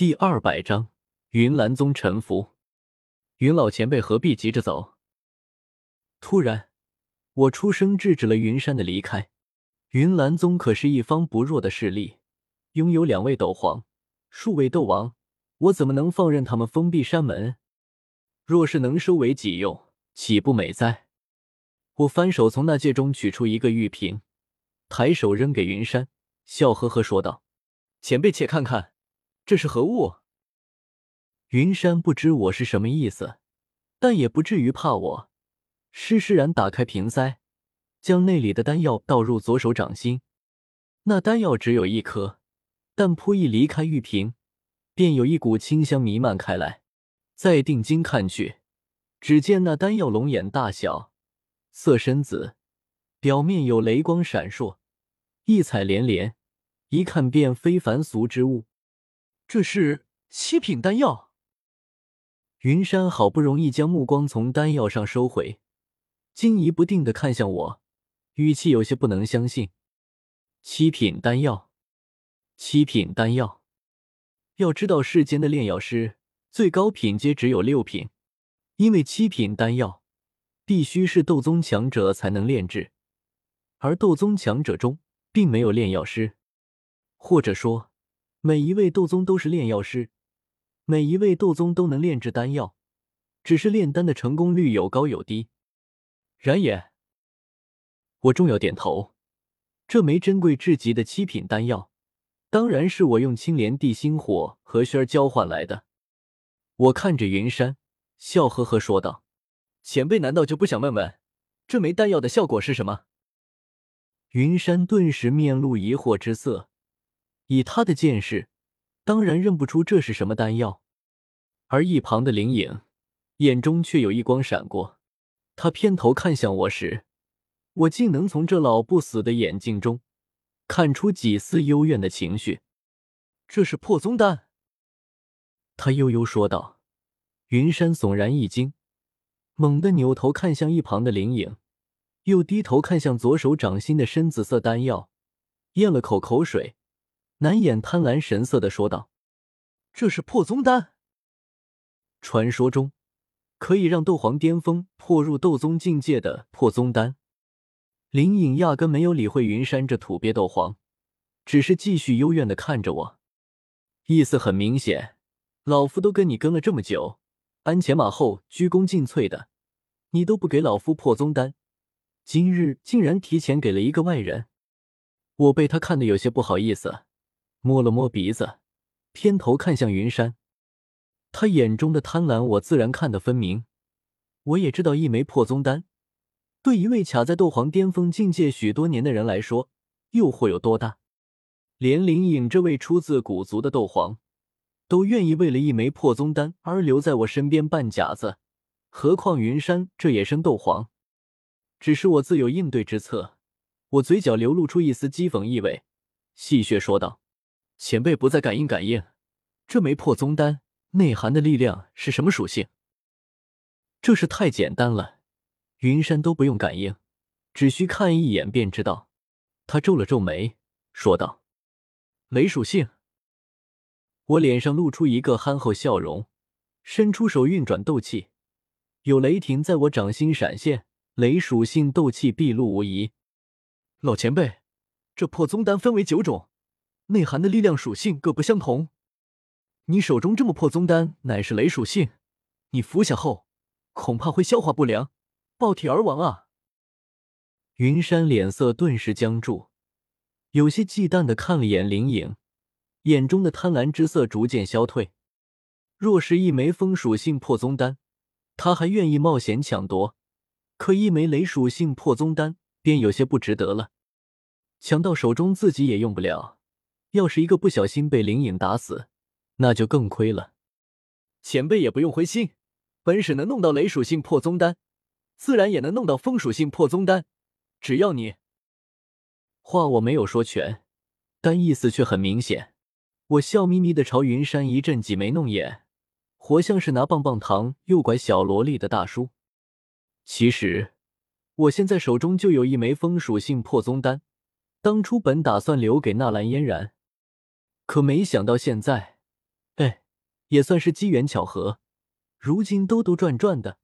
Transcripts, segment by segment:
第二百章云岚宗臣服。云老前辈何必急着走？突然，我出声制止了云山的离开。云岚宗可是一方不弱的势力，拥有两位斗皇、数位斗王，我怎么能放任他们封闭山门？若是能收为己用，岂不美哉？我翻手从那戒中取出一个玉瓶，抬手扔给云山，笑呵呵说道：“前辈，且看看。”这是何物？云山不知我是什么意思，但也不至于怕我。施施然打开瓶塞，将那里的丹药倒入左手掌心。那丹药只有一颗，但扑一离开玉瓶，便有一股清香弥漫开来。再定睛看去，只见那丹药龙眼大小，色深紫，表面有雷光闪烁，异彩连连，一看便非凡俗之物。这是七品丹药。云山好不容易将目光从丹药上收回，惊疑不定的看向我，语气有些不能相信：“七品丹药，七品丹药。要知道，世间的炼药师最高品阶只有六品，因为七品丹药必须是斗宗强者才能炼制，而斗宗强者中并没有炼药师，或者说。”每一位斗宗都是炼药师，每一位斗宗都能炼制丹药，只是炼丹的成功率有高有低。然也，我重要点头。这枚珍贵至极的七品丹药，当然是我用青莲地心火和轩儿交换来的。我看着云山，笑呵呵说道：“前辈难道就不想问问，这枚丹药的效果是什么？”云山顿时面露疑惑之色。以他的见识，当然认不出这是什么丹药。而一旁的灵影眼中却有一光闪过，他偏头看向我时，我竟能从这老不死的眼睛中看出几丝幽怨的情绪。这是破宗丹，他悠悠说道。云山悚然一惊，猛地扭头看向一旁的灵影，又低头看向左手掌心的深紫色丹药，咽了口口水。难掩贪婪神色的说道：“这是破宗丹，传说中可以让斗皇巅峰破入斗宗境界的破宗丹。”林颖压根没有理会云山这土鳖斗皇，只是继续幽怨的看着我，意思很明显：老夫都跟你跟了这么久，鞍前马后、鞠躬尽瘁的，你都不给老夫破宗丹，今日竟然提前给了一个外人。我被他看得有些不好意思。摸了摸鼻子，偏头看向云山，他眼中的贪婪，我自然看得分明。我也知道，一枚破宗丹，对一位卡在斗皇巅峰境界许多年的人来说，诱惑有多大。连灵隐这位出自古族的斗皇，都愿意为了一枚破宗丹而留在我身边扮假子，何况云山这野生斗皇？只是我自有应对之策。我嘴角流露出一丝讥讽意味，戏谑说道。前辈不再感应感应，这枚破宗丹内含的力量是什么属性？这是太简单了，云山都不用感应，只需看一眼便知道。他皱了皱眉，说道：“雷属性。”我脸上露出一个憨厚笑容，伸出手运转斗气，有雷霆在我掌心闪现，雷属性斗气毕露无遗。老前辈，这破宗丹分为九种。内涵的力量属性各不相同，你手中这么破宗丹乃是雷属性，你服下后恐怕会消化不良，爆体而亡啊！云山脸色顿时僵住，有些忌惮的看了眼灵影，眼中的贪婪之色逐渐消退。若是一枚风属性破宗丹，他还愿意冒险抢夺；可一枚雷属性破宗丹便有些不值得了，抢到手中自己也用不了。要是一个不小心被灵影打死，那就更亏了。前辈也不用灰心，本使能弄到雷属性破宗丹，自然也能弄到风属性破宗丹。只要你……话我没有说全，但意思却很明显。我笑眯眯的朝云山一阵挤眉弄眼，活像是拿棒棒糖诱拐小萝莉的大叔。其实，我现在手中就有一枚风属性破宗丹，当初本打算留给纳兰嫣然。可没想到现在，哎，也算是机缘巧合。如今兜兜转转的，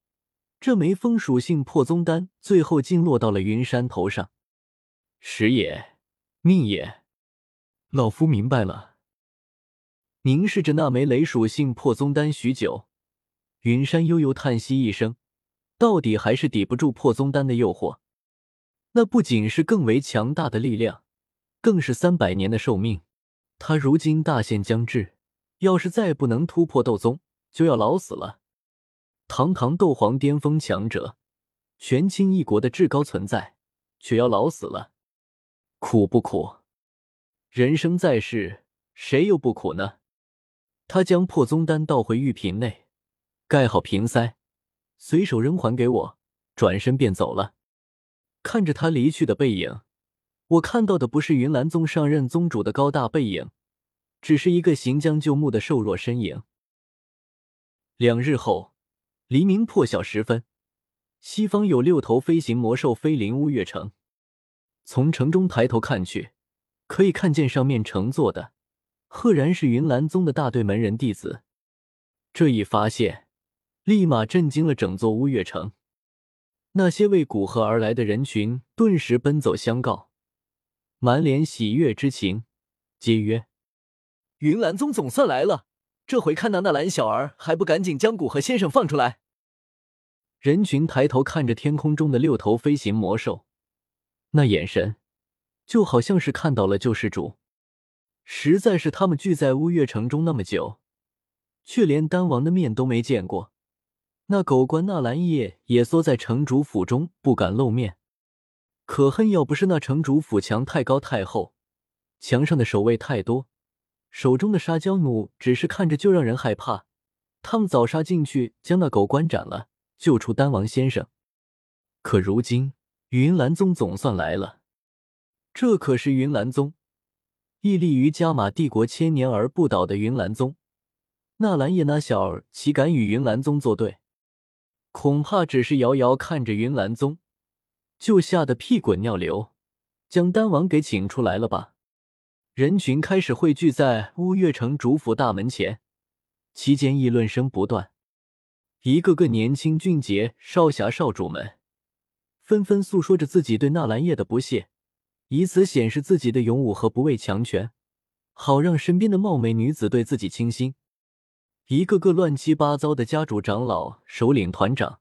这枚风属性破宗丹最后竟落到了云山头上。时也，命也，老夫明白了。凝视着那枚雷属性破宗丹许久，云山悠悠叹息一声，到底还是抵不住破宗丹的诱惑。那不仅是更为强大的力量，更是三百年的寿命。他如今大限将至，要是再不能突破斗宗，就要老死了。堂堂斗皇巅峰强者，权倾一国的至高存在，却要老死了。苦不苦？人生在世，谁又不苦呢？他将破宗丹倒回玉瓶内，盖好瓶塞，随手扔还给我，转身便走了。看着他离去的背影，我看到的不是云岚宗上任宗主的高大背影，只是一个行将就木的瘦弱身影。两日后，黎明破晓时分，西方有六头飞行魔兽飞临乌月城。从城中抬头看去，可以看见上面乘坐的，赫然是云岚宗的大队门人弟子。这一发现，立马震惊了整座乌月城。那些为古河而来的人群顿时奔走相告，满脸喜悦之情，皆曰：“云岚宗总算来了！这回看到那纳兰小儿还不赶紧将古河先生放出来！”人群抬头看着天空中的六头飞行魔兽。那眼神，就好像是看到了救世主。实在是他们聚在乌月城中那么久，却连丹王的面都没见过。那狗官纳兰叶也缩在城主府中，不敢露面。可恨要不是那城主府墙太高太厚，墙上的守卫太多，手中的沙雕弩只是看着就让人害怕。他们早杀进去，将那狗官斩了，救出丹王先生。可如今。云岚宗总算来了，这可是云岚宗，屹立于加玛帝国千年而不倒的云岚宗。纳兰叶那小儿岂敢与云岚宗作对？恐怕只是遥遥看着云岚宗，就吓得屁滚尿流，将丹王给请出来了吧？人群开始汇聚在乌月城主府大门前，期间议论声不断，一个个年轻俊杰少侠少主们。纷纷诉说着自己对纳兰叶的不屑，以此显示自己的勇武和不畏强权，好让身边的貌美女子对自己倾心。一个个乱七八糟的家主、长老、首领、团长，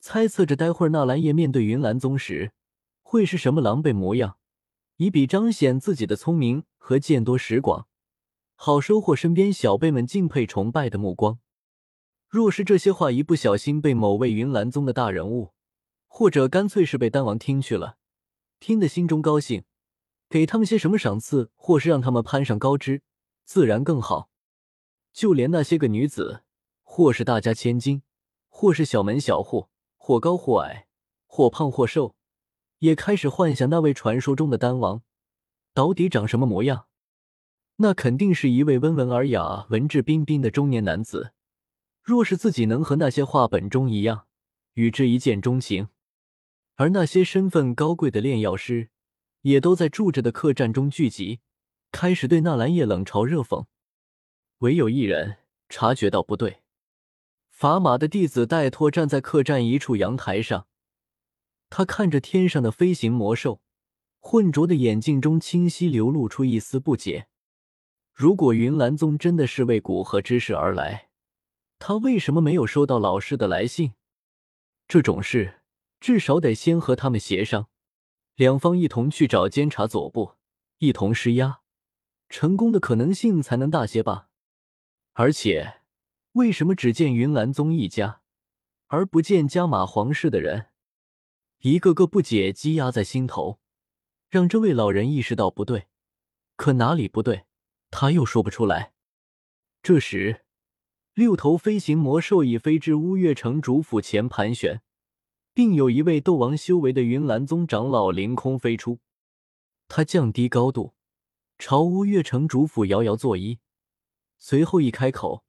猜测着待会儿纳兰叶面对云岚宗时会是什么狼狈模样，以比彰显自己的聪明和见多识广，好收获身边小辈们敬佩崇拜的目光。若是这些话一不小心被某位云岚宗的大人物，或者干脆是被丹王听去了，听得心中高兴，给他们些什么赏赐，或是让他们攀上高枝，自然更好。就连那些个女子，或是大家千金，或是小门小户，或高或矮，或胖或瘦，也开始幻想那位传说中的丹王到底长什么模样。那肯定是一位温文尔雅、文质彬彬的中年男子。若是自己能和那些画本中一样，与之一见钟情。而那些身份高贵的炼药师，也都在住着的客栈中聚集，开始对纳兰叶冷嘲热讽。唯有一人察觉到不对，法马的弟子戴托站在客栈一处阳台上，他看着天上的飞行魔兽，浑浊的眼睛中清晰流露出一丝不解。如果云岚宗真的是为古河之事而来，他为什么没有收到老师的来信？这种事。至少得先和他们协商，两方一同去找监察左部，一同施压，成功的可能性才能大些吧。而且，为什么只见云岚宗一家，而不见加马皇室的人？一个个不解积压在心头，让这位老人意识到不对。可哪里不对，他又说不出来。这时，六头飞行魔兽已飞至乌月城主府前盘旋。并有一位斗王修为的云岚宗长老凌空飞出，他降低高度，朝乌月城主府遥遥作揖，随后一开口，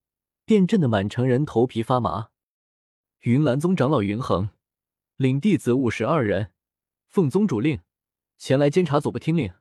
便震的满城人头皮发麻。云岚宗长老云恒领弟子五十二人，奉宗主令前来监察左部听令。